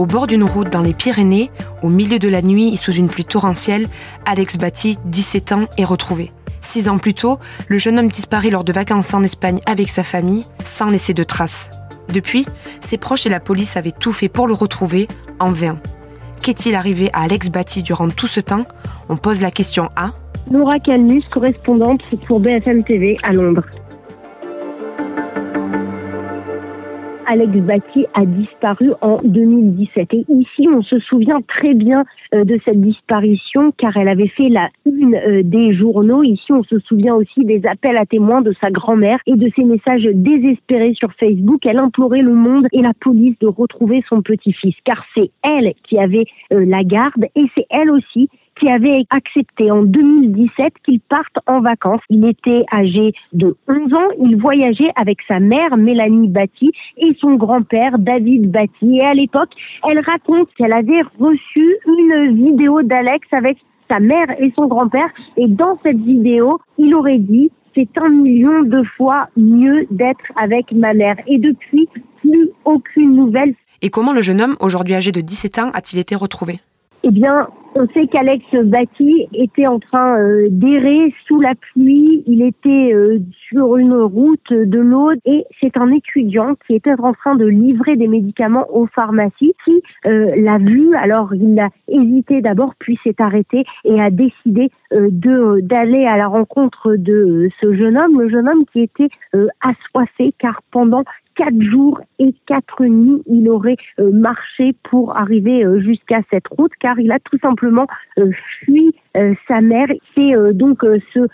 Au bord d'une route dans les Pyrénées, au milieu de la nuit et sous une pluie torrentielle, Alex Batti, 17 ans, est retrouvé. Six ans plus tôt, le jeune homme disparaît lors de vacances en Espagne avec sa famille, sans laisser de traces. Depuis, ses proches et la police avaient tout fait pour le retrouver, en vain. Qu'est-il arrivé à Alex Batti durant tout ce temps? On pose la question à Laura Calmus, correspondante pour BFM TV à Londres. Alex Batti a disparu en 2017. Et ici, on se souvient très bien euh, de cette disparition car elle avait fait la une euh, des journaux. Ici, on se souvient aussi des appels à témoins de sa grand-mère et de ses messages désespérés sur Facebook. Elle implorait le monde et la police de retrouver son petit-fils car c'est elle qui avait euh, la garde et c'est elle aussi qui avait accepté en 2017 qu'il parte en vacances. Il était âgé de 11 ans. Il voyageait avec sa mère, Mélanie Batty, et son grand-père, David Batty. Et à l'époque, elle raconte qu'elle avait reçu une vidéo d'Alex avec sa mère et son grand-père. Et dans cette vidéo, il aurait dit c'est un million de fois mieux d'être avec ma mère. Et depuis, plus aucune nouvelle. Et comment le jeune homme, aujourd'hui âgé de 17 ans, a-t-il été retrouvé? Eh bien, on sait qu'Alex Batty était en train euh, d'errer sous la pluie. Il était euh, sur une route de l'Aude et c'est un étudiant qui était en train de livrer des médicaments aux pharmacies qui euh, l'a vu. Alors il a hésité d'abord, puis s'est arrêté et a décidé d'aller à la rencontre de ce jeune homme, le jeune homme qui était assoiffé car pendant quatre jours et quatre nuits, il aurait euh, marché pour arriver euh, jusqu'à cette route, car il a tout simplement euh, fui sa mère. C'est donc ce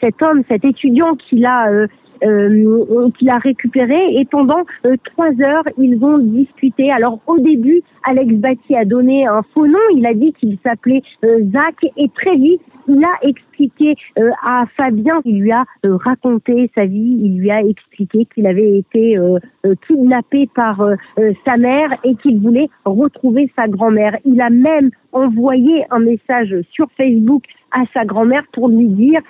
cet homme, cet étudiant qui l'a euh, qu'il a récupéré. Et pendant trois heures ils ont discuté. Alors au début, Alex Batty a donné un faux nom, il a dit qu'il s'appelait Zach. Et très vite il a expliqué euh, à Fabien, il lui a euh, raconté sa vie, il lui a expliqué qu'il avait été euh, kidnappé par sa mère et qu'il voulait retrouver sa grand-mère. Il a même envoyé un message sur Facebook à sa grand-mère pour lui dire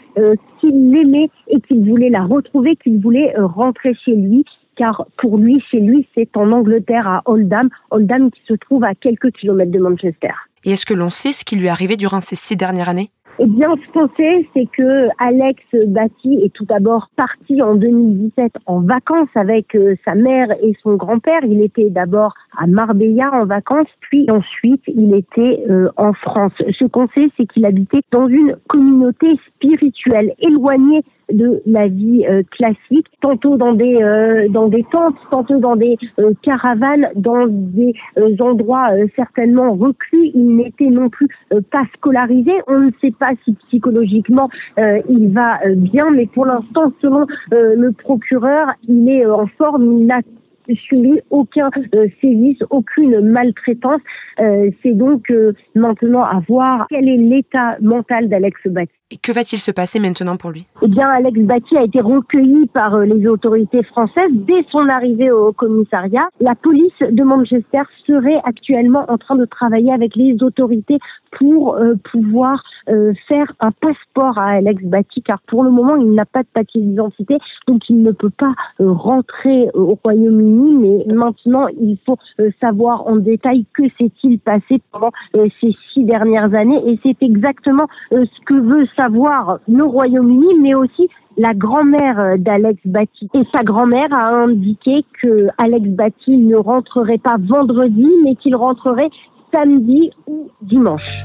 qu'il l'aimait et qu'il voulait la retrouver, qu'il voulait rentrer chez lui. Car pour lui, chez lui, c'est en Angleterre, à Oldham, Oldham qui se trouve à quelques kilomètres de Manchester. Et est-ce que l'on sait ce qui lui est arrivé durant ces six dernières années? Eh bien, ce qu'on sait, c'est que Alex Batty est tout d'abord parti en 2017 en vacances avec euh, sa mère et son grand-père. Il était d'abord à Marbella en vacances, puis ensuite il était euh, en France. Ce qu'on sait, c'est qu'il habitait dans une communauté spirituelle éloignée de la vie euh, classique, tantôt dans des euh, dans des tentes, tantôt dans des euh, caravanes, dans des endroits certainement reclus. Il n'était non plus pas scolarisé. On ne sait pas si psychologiquement il va bien, mais pour l'instant, selon le procureur, il est en forme. Il n'a suivi aucun sévice, aucune maltraitance. C'est donc maintenant à voir quel est l'état mental d'Alex Bat. Et que va-t-il se passer maintenant pour lui? Eh bien, Alex Batty a été recueilli par euh, les autorités françaises dès son arrivée au commissariat. La police de Manchester serait actuellement en train de travailler avec les autorités pour euh, pouvoir euh, faire un passeport à Alex Batty, car pour le moment, il n'a pas de papier d'identité, donc il ne peut pas rentrer au Royaume-Uni. Mais maintenant, il faut savoir en détail que s'est-il passé pendant ces six dernières années, et c'est exactement ce que veut savoir le Royaume-Uni, mais aussi la grand-mère d'Alex Batty. Et sa grand-mère a indiqué que Alex Batty ne rentrerait pas vendredi, mais qu'il rentrerait samedi ou dimanche.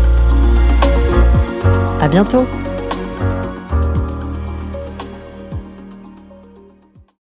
À bientôt